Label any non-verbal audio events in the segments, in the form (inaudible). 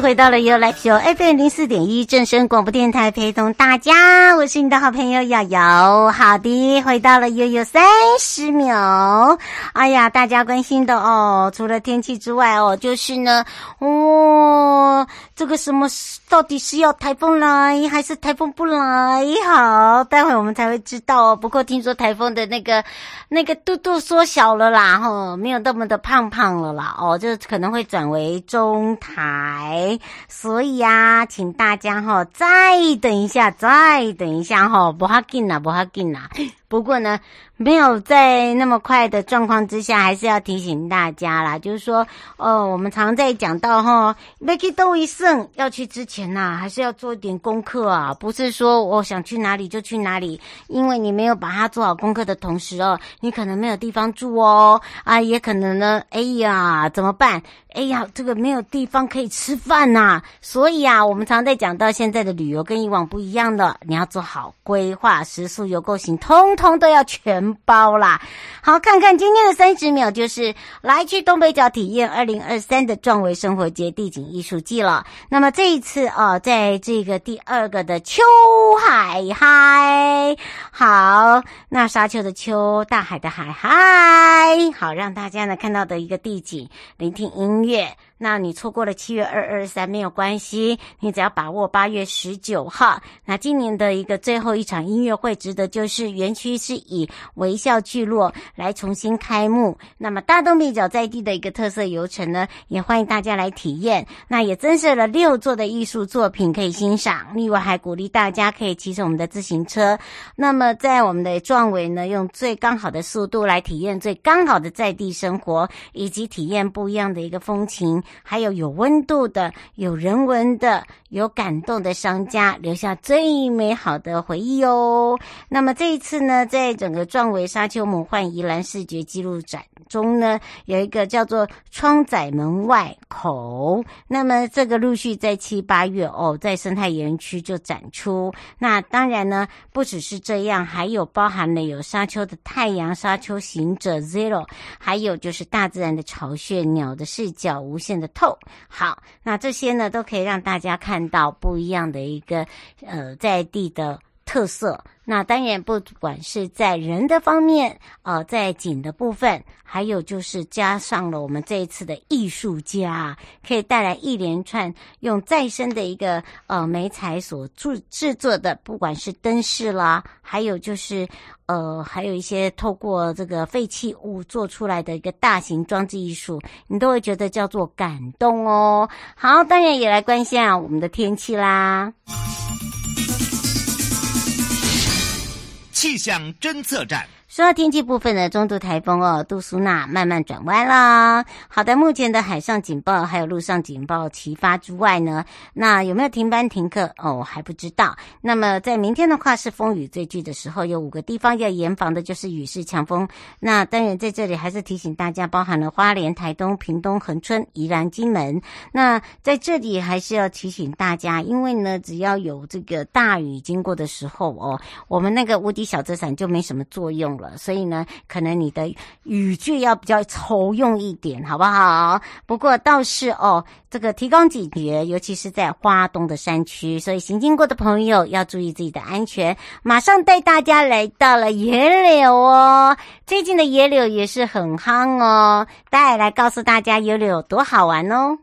回到了 You Live Show FM 零四点一正声广播电台，陪同大家，我是你的好朋友瑶瑶。好的，回到了悠悠三十秒。哎呀，大家关心的哦，除了天气之外哦，就是呢，哦，这个什么到底是要台风来还是台风不来？好，待会我们才会知道哦。不过听说台风的那个那个肚肚缩小了啦，哈，没有那么的胖胖了啦，哦，就可能会转为中台。所以呀、请大家哈，再等一下，再等一下哈，不要紧啦，不要紧啦。不过呢，没有在那么快的状况之下，还是要提醒大家啦，就是说，哦，我们常在讲到哈，要去都一胜，要去之前呐、还是要做一点功课啊，不是说我想去哪里就去哪里，因为你没有把它做好功课的同时哦，你可能没有地方住哦，啊，也可能呢，哎呀，怎么办？哎呀，这个没有地方可以吃饭呐、所以啊，我们常在讲到现在的旅游跟以往不一样的，你要做好规划，食宿游购行通。通都要全包啦！好，看看今天的三十秒，就是来去东北角体验二零二三的壮维生活节地景艺术季了。那么这一次哦，在这个第二个的秋海嗨，好，那沙丘的丘，大海的海嗨，好，让大家呢看到的一个地景，聆听音乐。那你错过了七月二二三没有关系，你只要把握八月十九号。那今年的一个最后一场音乐会，值得就是园区是以微笑聚落来重新开幕。那么大东北角在地的一个特色游程呢，也欢迎大家来体验。那也增设了六座的艺术作品可以欣赏，另外还鼓励大家可以骑着我们的自行车。那么在我们的壮伟呢，用最刚好的速度来体验最刚好的在地生活，以及体验不一样的一个风情。还有有温度的、有人文的、有感动的商家，留下最美好的回忆哦。那么这一次呢，在整个壮维沙丘梦幻宜兰视觉记录展中呢，有一个叫做“窗仔门外口”。那么这个陆续在七八月哦，在生态园区就展出。那当然呢，不只是这样，还有包含了有沙丘的太阳、沙丘行者 Zero，还有就是大自然的巢穴、鸟的视角、无限。的透。好，那这些呢都可以让大家看到不一样的一个呃在地的特色。那当然，不管是在人的方面，呃，在景的部分，还有就是加上了我们这一次的艺术家，可以带来一连串用再生的一个呃媒材所制制作的，不管是灯饰啦，还有就是呃，还有一些透过这个废弃物做出来的一个大型装置艺术，你都会觉得叫做感动哦。好，当然也来关心啊我们的天气啦。气象侦测站。说到天气部分呢中度台风哦，杜苏娜慢慢转弯啦。好的，目前的海上警报还有陆上警报齐发之外呢，那有没有停班停课哦？还不知道。那么在明天的话是风雨最剧的时候，有五个地方要严防的就是雨势强风。那当然在这里还是提醒大家，包含了花莲、台东、屏东、恒春、宜兰、金门。那在这里还是要提醒大家，因为呢，只要有这个大雨经过的时候哦，我们那个无敌小遮伞就没什么作用了。所以呢，可能你的语句要比较抽用一点，好不好？不过倒是哦，这个提高警觉，尤其是在花东的山区，所以行经过的朋友要注意自己的安全。马上带大家来到了野柳哦，最近的野柳也是很夯哦，带来告诉大家野柳有多好玩哦。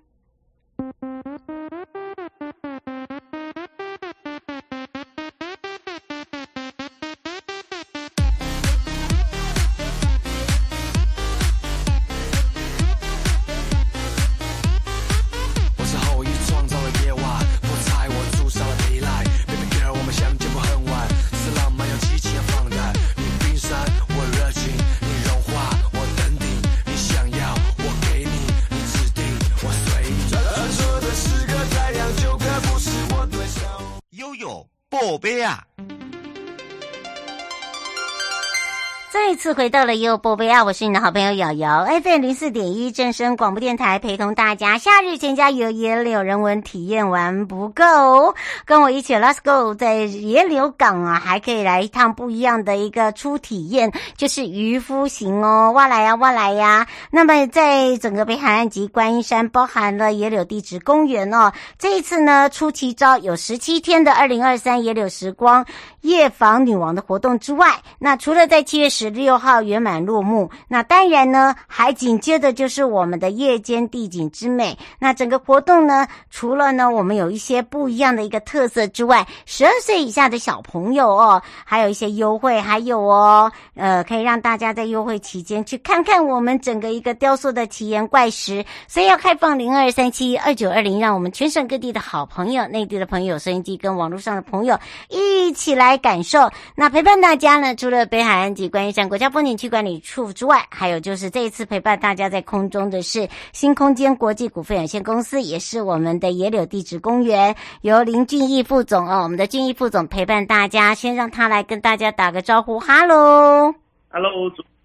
次回到了优宝贝啊！我是你的好朋友瑶瑶，FM 零四点一正声广播电台，陪同大家夏日全家游野柳人文体验玩不够，跟我一起 Let's go，在野柳港啊，还可以来一趟不一样的一个初体验，就是渔夫行哦，哇来呀哇来呀！那么在整个北海岸及观音山，包含了野柳地质公园哦，这一次呢出奇招有十七天的二零二三野柳时光夜访女王的活动之外，那除了在七月十。六六号圆满落幕，那当然呢，还紧接着就是我们的夜间地景之美。那整个活动呢，除了呢我们有一些不一样的一个特色之外，十二岁以下的小朋友哦，还有一些优惠，还有哦，呃，可以让大家在优惠期间去看看我们整个一个雕塑的奇岩怪石。所以要开放零二三七二九二零，让我们全省各地的好朋友、内地的朋友、收音机跟网络上的朋友一起来感受。那陪伴大家呢，除了北海岸及观音。像国家风景区管理处之外，还有就是这一次陪伴大家在空中的是新空间国际股份有限公司，也是我们的野柳地质公园，由林俊义副总哦，我们的俊义副总陪伴大家，先让他来跟大家打个招呼，哈喽，哈喽，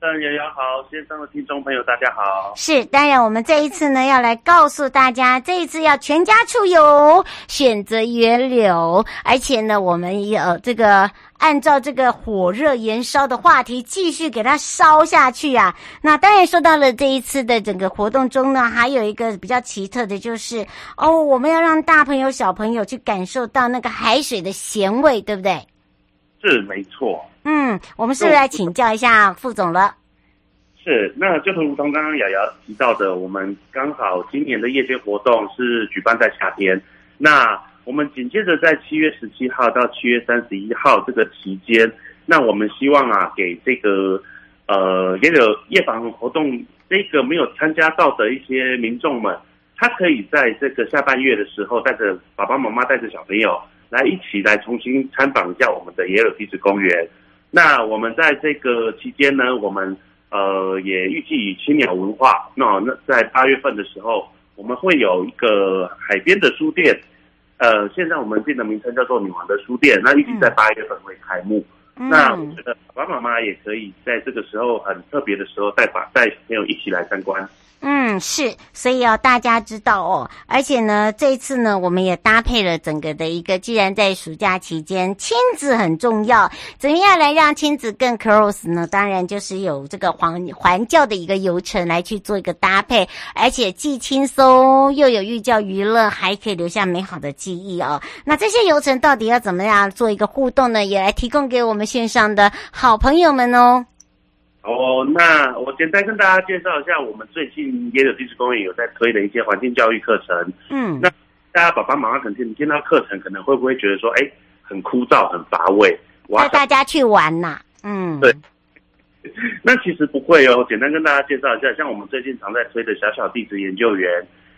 主持人瑶瑶好，线上的听众朋友大家好，是，当然我们这一次呢要来告诉大家，这一次要全家出游，选择源流，而且呢我们也有这个。按照这个火热延烧的话题，继续给它烧下去啊！那当然说到了这一次的整个活动中呢，还有一个比较奇特的，就是哦，我们要让大朋友小朋友去感受到那个海水的咸味，对不对？是，没错。嗯，我们是不是来请教一下副总了？是，那就如同刚刚瑶瑶提到的，我们刚好今年的夜间活动是举办在夏天，那。我们紧接着在七月十七号到七月三十一号这个期间，那我们希望啊，给这个呃也有夜访活动这个没有参加到的一些民众们，他可以在这个下半月的时候，带着爸爸妈妈带着小朋友来一起来重新参访一下我们的野柳地质公园。那我们在这个期间呢，我们呃也预计以青鸟文化，那那在八月份的时候，我们会有一个海边的书店。呃，现在我们店的名称叫做女王的书店，那预计在八月份会开幕。嗯、那我觉得爸爸妈妈也可以在这个时候很特别的时候带把带小朋友一起来参观。嗯，是，所以要、哦、大家知道哦。而且呢，这次呢，我们也搭配了整个的一个，既然在暑假期间，亲子很重要，怎么样来让亲子更 close 呢？当然就是有这个环环教的一个游程来去做一个搭配，而且既轻松又有寓教于乐，还可以留下美好的记忆哦。那这些游程到底要怎么样做一个互动呢？也来提供给我们线上的好朋友们哦。哦，那我简单跟大家介绍一下，我们最近也有地质公园有在推的一些环境教育课程。嗯，那大家爸爸妈妈可能听听到课程，可能会不会觉得说，哎，很枯燥、很乏味？带大家去玩呐、啊。嗯，对。(laughs) 那其实不会哦，简单跟大家介绍一下，像我们最近常在推的小小地质研究员，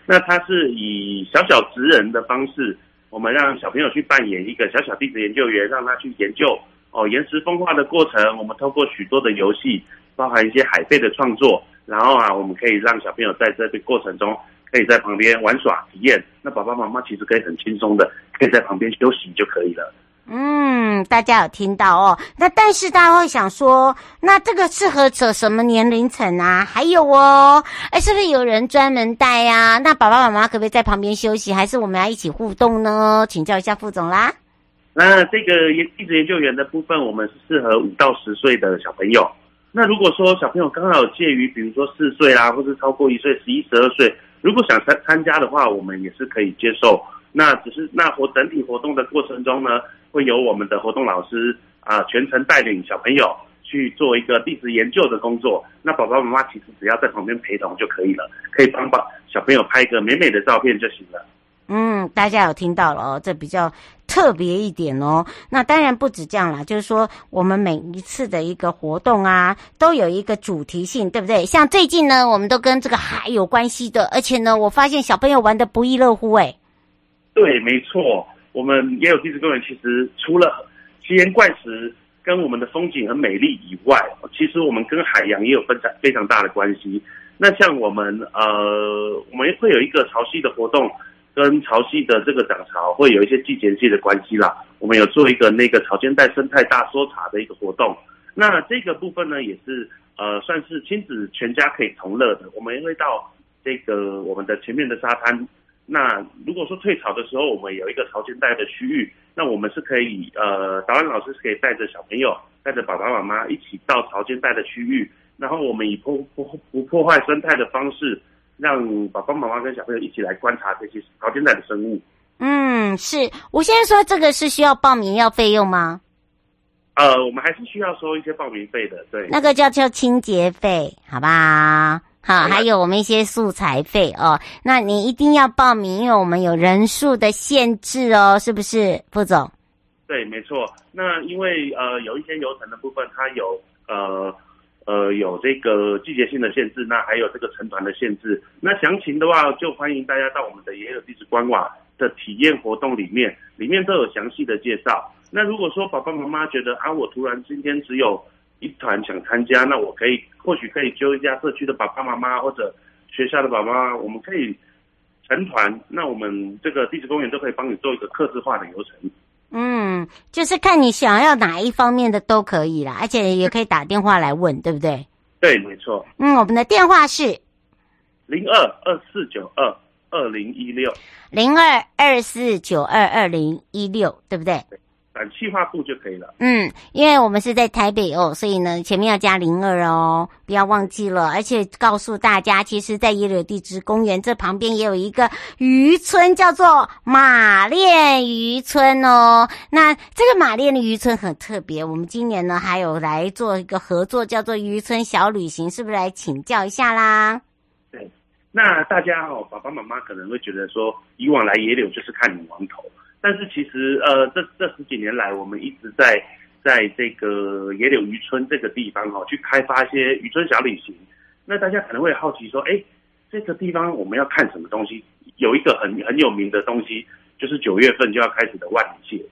那他是以小小职人的方式，我们让小朋友去扮演一个小小地质研究员，让他去研究哦岩石风化的过程。我们透过许多的游戏。包含一些海贝的创作，然后啊，我们可以让小朋友在这个过程中，可以在旁边玩耍体验。那爸爸妈妈其实可以很轻松的，可以在旁边休息就可以了。嗯，大家有听到哦？那但是大家会想说，那这个适合者什么年龄层啊？还有哦，哎，是不是有人专门带呀？那爸爸妈妈可不可以在旁边休息，还是我们要一起互动呢？请教一下副总啦。那这个一直研究员的部分，我们是适合五到十岁的小朋友。那如果说小朋友刚好介于，比如说四岁啦，或是超过一岁，十一、十二岁，如果想参参加的话，我们也是可以接受。那只是那活整体活动的过程中呢，会由我们的活动老师啊、全程带领小朋友去做一个地质研究的工作。那爸爸妈妈其实只要在旁边陪同就可以了，可以帮帮小朋友拍一个美美的照片就行了。嗯，大家有听到了哦，这比较特别一点哦。那当然不止这样啦，就是说我们每一次的一个活动啊，都有一个主题性，对不对？像最近呢，我们都跟这个海有关系的，而且呢，我发现小朋友玩得不亦乐乎诶。对，没错，我们也有地质公园。其实除了奇岩怪石跟我们的风景很美丽以外，其实我们跟海洋也有非常非常大的关系。那像我们呃，我们会有一个潮汐的活动。跟潮汐的这个涨潮会有一些季节性的关系啦。我们有做一个那个潮间带生态大搜查的一个活动，那这个部分呢，也是呃算是亲子全家可以同乐的。我们会到这个我们的前面的沙滩，那如果说退潮的时候，我们有一个潮间带的区域，那我们是可以呃导览老师是可以带着小朋友，带着爸爸妈妈一起到潮间带的区域，然后我们以不不不破坏生态的方式。让爸爸妈妈跟小朋友一起来观察这些潮间带的生物。嗯，是我现在说这个是需要报名要费用吗？呃，我们还是需要收一些报名费的，对。那个叫叫清洁费，好吧？好，还有我们一些素材费哦。那你一定要报名，因为我们有人数的限制哦，是不是，副总？对，没错。那因为呃，有一些游程的部分，它有呃。呃，有这个季节性的限制，那还有这个成团的限制。那详情的话，就欢迎大家到我们的也有地质官网的体验活动里面，里面都有详细的介绍。那如果说爸爸妈妈觉得啊，我突然今天只有一团想参加，那我可以或许可以揪一下社区的爸爸妈妈或者学校的爸爸妈妈，我们可以成团。那我们这个地质公园都可以帮你做一个客制化的流程。嗯，就是看你想要哪一方面的都可以啦，而且也可以打电话来问，对不对？对，没错。嗯，我们的电话是零二二四九二二零一六零二二四九二二零一六，对不对？对打企划部就可以了。嗯，因为我们是在台北哦，所以呢，前面要加零二哦，不要忘记了。而且告诉大家，其实，在野柳地质公园这旁边也有一个渔村，叫做马恋渔村哦。那这个马恋的渔村很特别，我们今年呢还有来做一个合作，叫做渔村小旅行，是不是来请教一下啦？对，那大家哦，爸爸妈妈可能会觉得说，以往来野柳就是看女王头。但是其实，呃，这这十几年来，我们一直在在这个野柳渔村这个地方哈、哦，去开发一些渔村小旅行。那大家可能会好奇说，哎，这个地方我们要看什么东西？有一个很很有名的东西，就是九月份就要开始的万里蟹。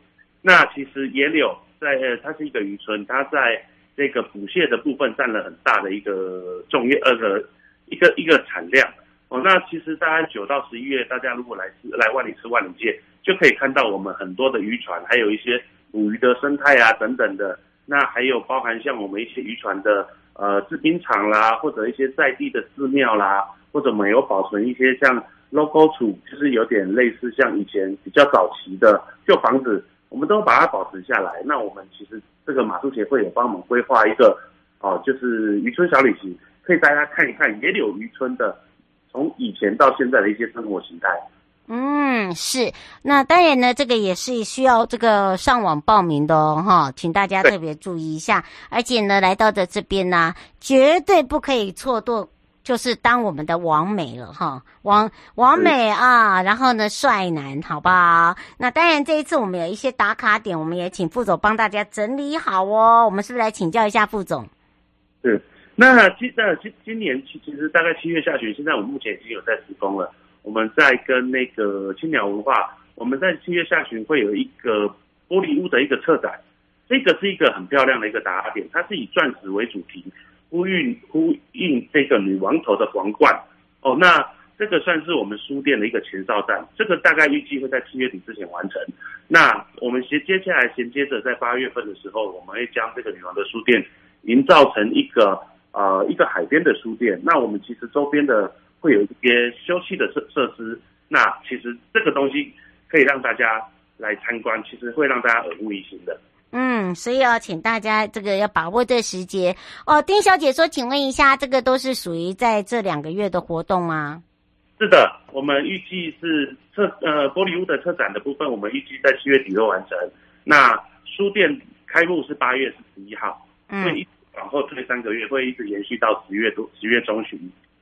那其实野柳在，它是一个渔村，它在这个捕蟹的部分占了很大的一个重业呃的一个一个产量。哦，那其实大家九到十一月，大家如果来吃来万里吃万里蟹，就可以看到我们很多的渔船，还有一些捕鱼的生态啊等等的。那还有包含像我们一些渔船的呃制冰厂啦，或者一些在地的寺庙啦，或者我们有保存一些像 logo 处，就是有点类似像以前比较早期的旧房子，我们都把它保存下来。那我们其实这个马术协会有帮我们规划一个哦，就是渔村小旅行，可以大家看一看野柳渔村的。从以前到现在的一些生活形态，嗯，是。那当然呢，这个也是需要这个上网报名的哦，哈，请大家特别注意一下。而且呢，来到的这边呢，绝对不可以错过，就是当我们的王美了哈，王王美啊，然后呢，帅男，好吧？那当然，这一次我们有一些打卡点，我们也请副总帮大家整理好哦。我们是不是来请教一下副总？是。那今那今今年其其实大概七月下旬，现在我们目前已经有在施工了。我们在跟那个青鸟文化，我们在七月下旬会有一个玻璃屋的一个策展，这个是一个很漂亮的一个打卡点，它是以钻石为主题，呼应呼应这个女王头的皇冠。哦，那这个算是我们书店的一个前哨站，这个大概预计会在七月底之前完成。那我们接接下来衔接着在八月份的时候，我们会将这个女王的书店营造成一个。呃，一个海边的书店，那我们其实周边的会有一些休息的设设施，那其实这个东西可以让大家来参观，其实会让大家耳目一新的。嗯，所以要请大家这个要把握这时节哦。丁小姐说，请问一下，这个都是属于在这两个月的活动吗？是的，我们预计是策呃玻璃屋的策展的部分，我们预计在七月底会完成。那书店开幕是八月十一号，嗯，会往后推三个月，会一直延续到十月多十月中旬。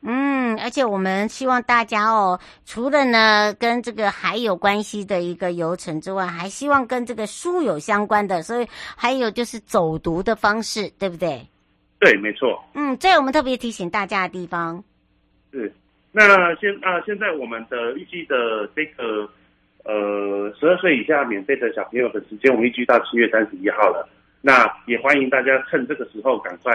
嗯，而且我们希望大家哦，除了呢跟这个海有关系的一个游程之外，还希望跟这个书有相关的，所以还有就是走读的方式，对不对？对，没错。嗯，这我们特别提醒大家的地方是，那现啊现在我们的预计的这个呃十二岁以下免费的小朋友的时间，我们预计到七月三十一号了。那也欢迎大家趁这个时候赶快。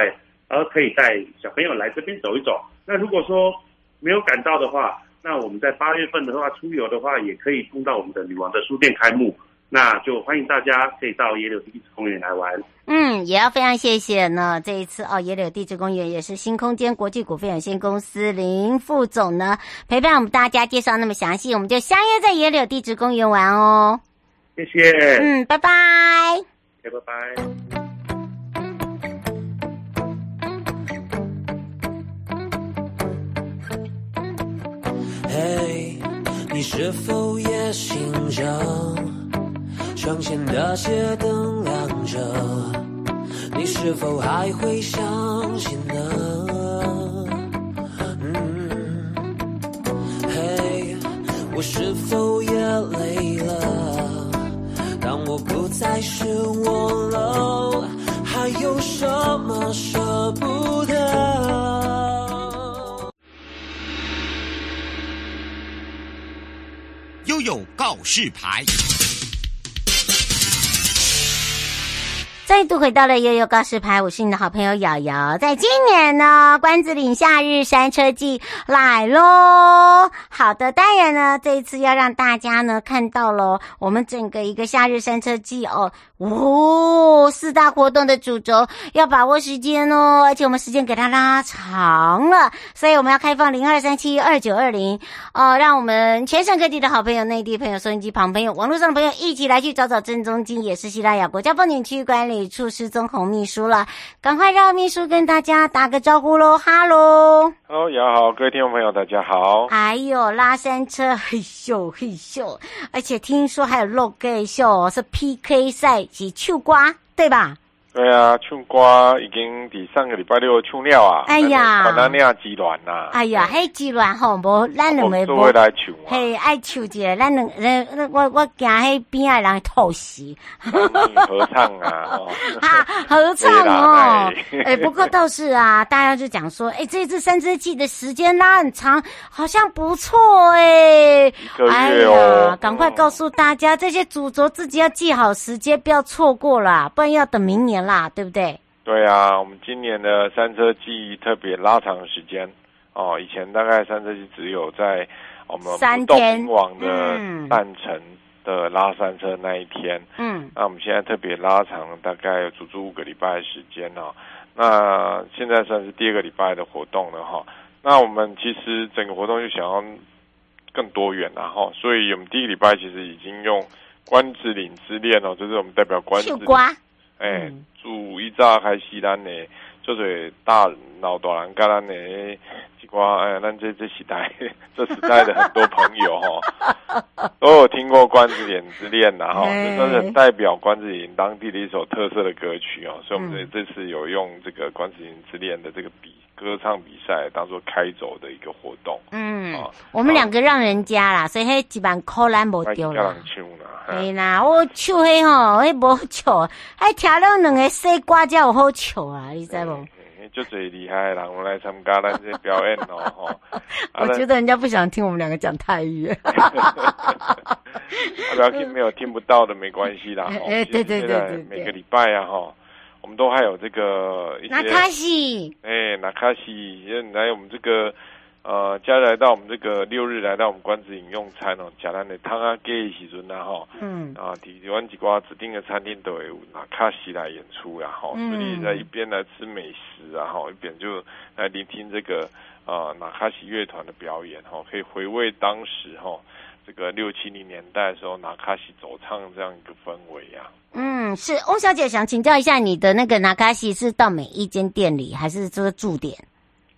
然后可以带小朋友来这边走一走。那如果说没有赶到的话，那我们在八月份的话出游的话，也可以碰到我们的女王的书店开幕。那就欢迎大家可以到野柳地质公园来玩。嗯，也要非常谢谢呢，这一次哦，野柳地质公园也是新空间国际股份有限公司林副总呢陪伴我们大家介绍那么详细，我们就相约在野柳地质公园玩哦。谢谢。嗯，拜拜。拜拜。嘿，hey, 你是否也醒着？窗前的街灯亮着，你是否还会相信呢？告示牌。再度回到了悠悠告示牌，我是你的好朋友瑶瑶。在今年呢，关子岭夏日山车季来喽！好的，当然呢，这一次要让大家呢看到了我们整个一个夏日山车季哦，哦，四大活动的主轴要把握时间哦，而且我们时间给它拉长了，所以我们要开放零二三七二九二零哦，让我们全省各地的好朋友、内地朋友、收音机旁朋友、网络上的朋友一起来去找找正宗金，也是西拉雅国家风景区管理处失踪红秘书了，赶快让秘书跟大家打个招呼喽！哈喽，哈喽，你好，各位听众朋友，大家好。哎拉山车 (laughs) 嘿咻嘿咻，而且听说还有肉盖秀，是 PK 赛及秋瓜，对吧？对啊，唱歌已经比上个礼拜六唱了啊！哎呀，管他那样极乱呐！哎呀，嘿极乱吼，无咱两个无来唱，嘿爱唱一个，咱两呃我我惊迄边仔人吐死。合唱啊！(laughs) 啊，合唱哦！(laughs) 哎，不过倒是啊，(laughs) 大家就讲说，哎，这次三只季的时间拉很长，好像不错哎。一个月哦！赶快告诉大家，这些主轴自己要记好时间，不要错过了，不然要等明年。啦，对不对？对啊，我们今年的山车季特别拉长时间哦。以前大概山车季只有在我们不动明王的半程的拉山车那一天，嗯，那我们现在特别拉长，大概有足足五个礼拜的时间哦。那现在算是第二个礼拜的活动了哈。那我们其实整个活动就想要更多元了哦，所以我们第一个礼拜其实已经用关子岭之恋哦，就是我们代表关子岭。诶、欸，自以早开始，咱的就是大老大人，甲咱诶一寡诶，咱这这时代，(laughs) 这时代的很多朋友哈，(laughs) 都有听过《关子岭之恋》呐哈，这都是代表关子岭当地的一首特色的歌曲哦，所以我们这这次有用这个《关子岭之恋》的这个比歌唱比赛当做开走的一个活动。嗯，哦、我们两个让人家啦，所以迄几万块咱无丢了。对啦，我唱迄吼，迄无好笑，还听了两个西瓜才有好笑啊，你知无？就最厉害的人，我们来参加咱这表演哦，(laughs) 吼。我觉得人家不想听我们两个讲泰语。(laughs) 不要听没有听不到的没关系啦。(laughs) 哎，对对对对，每个礼拜啊，哈，我们都还有这个一些。那卡西。哎，那卡西，来我们这个。呃，家来到我们这个六日来到我们关子饮用餐哦，简单的汤啊给时阵呐哈，嗯啊，台湾几挂指定的餐厅都有纳卡西来演出然后，嗯、所以在一边来吃美食然后一边就来聆听这个呃纳卡西乐团的表演哈，可以回味当时哈这个六七零年代的时候拿卡西走唱这样一个氛围呀。嗯，是翁小姐想请教一下，你的那个拿卡西是到每一间店里，还是这个驻点？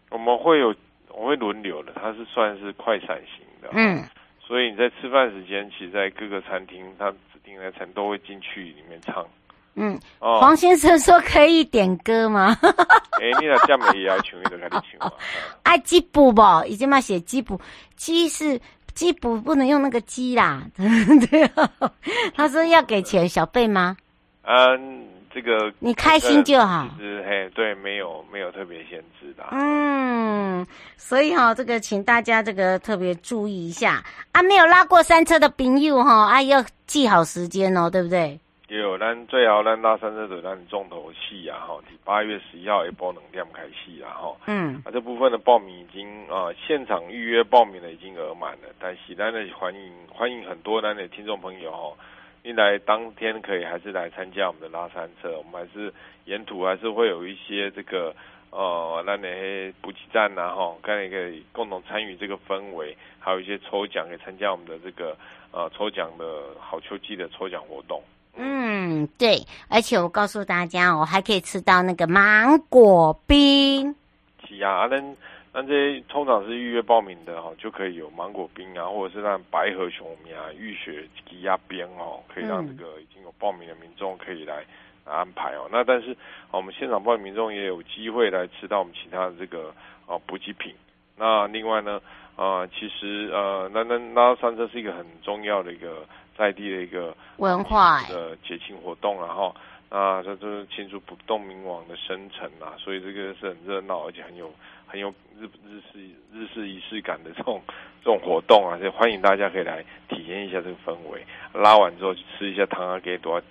我们会有，我会轮流的，它是算是快闪型的。嗯，所以你在吃饭时间，其实在各个餐厅，它指定的餐都会进去里面唱。嗯，哦、黄先生说可以点歌吗？(laughs) 哎、欸，你那这么也要请，就开始请嘛。啊，鸡补不？已经嘛写鸡补，鸡是鸡不，不能用那个鸡啦。(laughs) 对啊，他说要给钱小费吗？嗯，这个你开心就好。其实嘿，对，没有没有特别限制的。嗯，所以哈，这个请大家这个特别注意一下啊，没有拉过山车的朋友哈，啊要记好时间哦，对不对？也有，咱最后咱拉山车的咱重头戏啊，哈，八月十一号一波能量开戏啊，哈，嗯，啊，这部分的报名已经啊、呃，现场预约报名的已经额满了，但是咱的欢迎欢迎很多咱的听众朋友哈，你来当天可以还是来参加我们的拉山车，我们还是沿途还是会有一些这个呃，咱的补给站呐，哈，跟你可以共同参与这个氛围，还有一些抽奖，可以参加我们的这个呃抽奖的好秋季的抽奖活动。嗯，对，而且我告诉大家，我还可以吃到那个芒果冰。是啊，那那这通常是预约报名的哦，就可以有芒果冰啊，或者是让白河熊米啊、浴血鸡鸭边哦，可以让这个已经有报名的民众可以来安排哦。嗯、那但是我们现场报名民众也有机会来吃到我们其他的这个哦补给品。那另外呢，呃，其实呃，那那拉山车是一个很重要的一个。在地的一个文化的节庆活动，然后啊，这就是庆祝不动明王的生辰啊，所以这个是很热闹，而且很有很有日日式日式仪式感的这种这种活动啊，所以欢迎大家可以来体验一下这个氛围。拉完之后去吃一下汤啊，给多，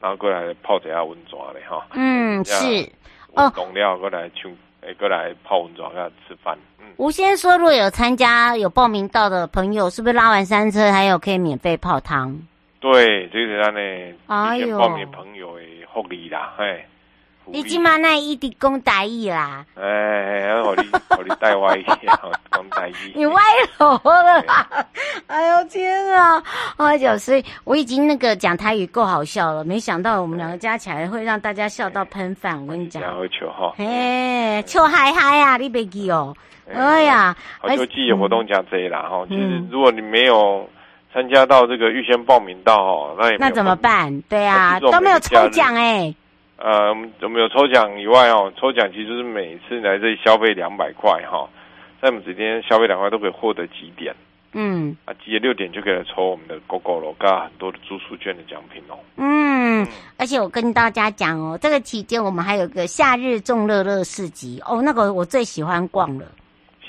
然后过来泡一下温泉的哈。嗯，是哦，懂料，过来去。诶，过来泡温泉，跟吃饭。嗯，吴先生说，如果有参加、有报名到的朋友，是不是拉完山车还有可以免费泡汤？对，这个是咱的哎呦，报名朋友的福利啦，嘿。你今嘛那一直讲大意啦？哎哎，我你 (laughs) 我你带歪一点，讲台语。你歪楼了啦！哎呦天啊！哎呦，所以我已经那个讲台语够好笑了，没想到我们两个加起来会让大家笑到喷饭。我跟你讲，然后笑哈！哎，笑嗨嗨啊！你别记哦。哎呀，好秋季的活动加这啦哈。其实如果你没有参加到这个预先报名到哦，那也那怎么办？对啊，都没有抽奖哎。呃，我们有抽奖以外哦，抽奖其实是每次来这里消费两百块哈，在我们这边消费两块都可以获得几点，嗯，啊，集六点就可以来抽我们的 GOGORO 跟很多的住宿券的奖品哦。嗯，而且我跟大家讲哦，这个期间我们还有个夏日众乐乐市集哦，那个我最喜欢逛了。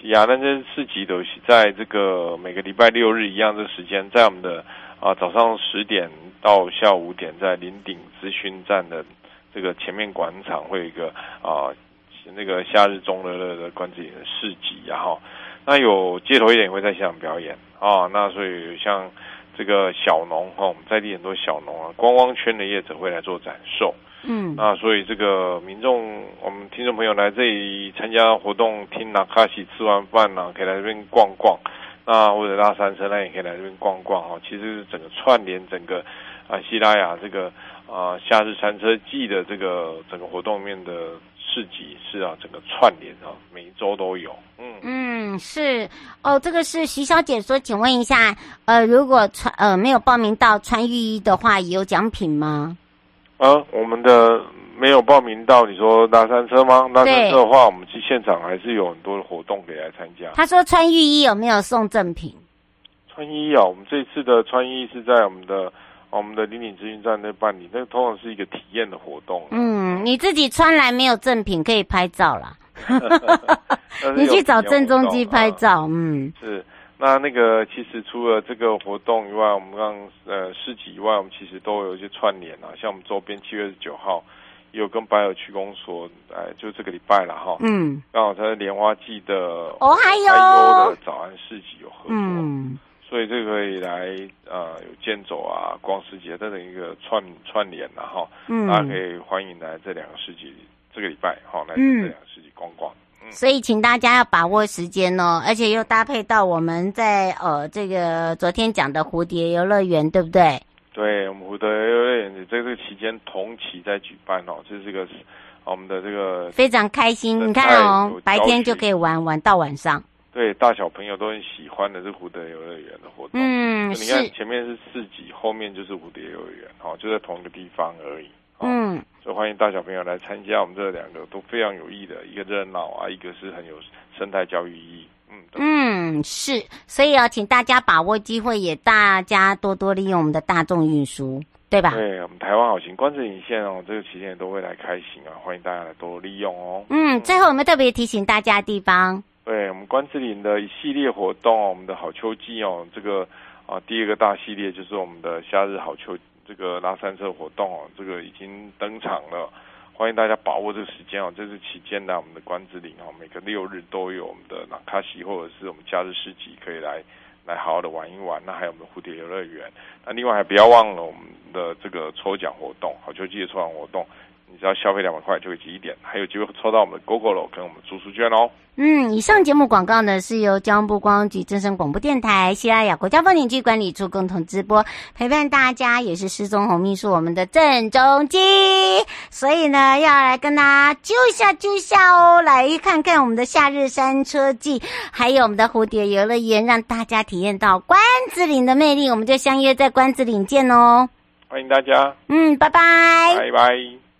是啊，那这市集都是在这个每个礼拜六日一样的时间，在我们的啊早上十点到下午五点，在林顶咨询站的。这个前面广场会有一个啊、那个夏日中乐乐的观景的市集，然后那有街头艺人也会在现场表演啊，那所以像这个小农哈，我们在地很多小农啊，观光圈的业者会来做展售，嗯，那所以这个民众，我们听众朋友来这里参加活动，听拿卡西吃完饭呢，可以来这边逛逛，那或者拉山车，那也可以来这边逛逛哈，其实是整个串联整个啊西拉雅这个。啊，夏日山车季的这个整个活动面的市集是啊，整个串联啊，每一周都有。嗯嗯，是哦，这个是徐小姐说，请问一下，呃，如果穿呃没有报名到穿浴衣的话，也有奖品吗？啊，我们的没有报名到，你说拉山车吗？拉山车的话，我们去现场还是有很多的活动可以来参加。他说穿浴衣有没有送赠品？穿衣啊，我们这次的穿衣是在我们的。我们的林岭资讯站那办理，那个通常是一个体验的活动。嗯，你自己穿来没有赠品可以拍照啦。(laughs) (laughs) 你去找郑中基拍照，啊、嗯。是，那那个其实除了这个活动以外，我们让呃市集以外，我们其实都有一些串联啊，像我们周边七月十九号也有跟白尔区公所，哎，就这个礼拜了哈。嗯。刚好它的莲花季的哦，还有的早安市集有合作。嗯。所以这个可以来呃有健走啊、逛市集等等一个串串联了哈，嗯，大家可以欢迎来这两个市集这个礼拜哈来这两个市集逛逛。所以请大家要把握时间哦，而且又搭配到我们在呃这个昨天讲的蝴蝶游乐园，对不对？对，我们蝴蝶游乐园在这个期间同期在举办哦，这是个我们的这个非常开心。你看哦，白天就可以玩玩到晚上。对，大小朋友都很喜欢的是蝴蝶游乐园的活动。嗯，你看前面是市集，后面就是蝴蝶游乐园，哦，就在同一个地方而已。嗯，所以欢迎大小朋友来参加我们这两个都非常有意义的，一个热闹啊，一个是很有生态教育意义。嗯嗯，是，所以要请大家把握机会，也大家多多利用我们的大众运输，对吧？对，我们台湾好行关子岭线哦，这个期间都会来开行啊，欢迎大家来多利用哦。嗯，最后我们特别提醒大家的地方，对我们关子岭的一系列活动，我们的好秋季哦，这个啊第二个大系列就是我们的夏日好秋。这个拉山车活动哦，这个已经登场了，欢迎大家把握这个时间哦。这是期间呢，我们的关子岭哦，每个六日都有我们的那卡西或者是我们假日市集可以来来好好的玩一玩。那还有我们的蝴蝶游乐园，那另外还不要忘了我们的这个抽奖活动，好秋季的抽奖活动。你只要消费两百块就会集一点，还有机会抽到我们的 GoGo 跟我们住宿券哦。嗯，以上节目广告呢是由交通部观光局、正声广播电台、西拉雅国家风景区管理处共同直播，陪伴大家也是失踪红秘书我们的郑中基，所以呢要来跟大家揪一下揪一下哦，来看看我们的夏日山车季，还有我们的蝴蝶游乐园，让大家体验到关子岭的魅力，我们就相约在关子岭见哦。欢迎大家。嗯，拜拜。拜拜。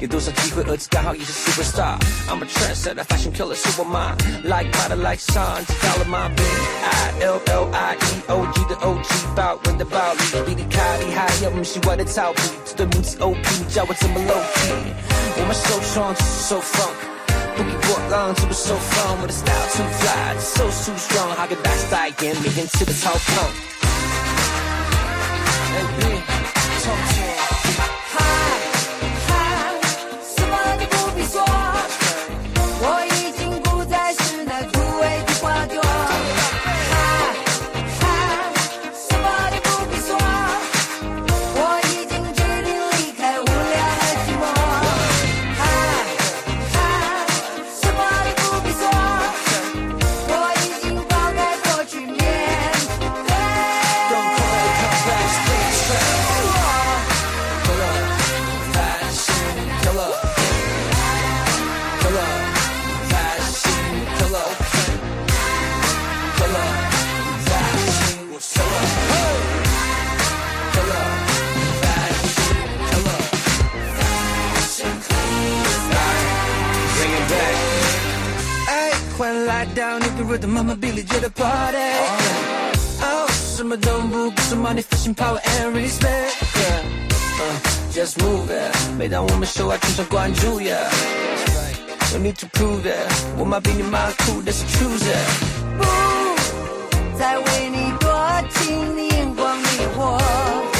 有多少机会，儿子刚好也是 superstar。I'm a trendsetter, fashion killer，是我妈。Like mother, like son，知道了吗？B I L L I E O G 的 O G，爆人的暴力，比你卡厉害，又不是我的草皮。这对母子 O P，你叫我怎么 low key？我们 so strong，就是 so funk，不给我浪，这不 so fun。我的 style too fly，so so strong，还跟大 style 一样，每天吃的超胖。 the mama Billy to the party. Oh, some don't book, some manifesting power and respect. Yeah. Just move it. 每当我们说话，全场关注 yeah. No need to prove it. 我妈比你妈酷，That's the truth yeah. 不再为你多情，你眼光迷惑。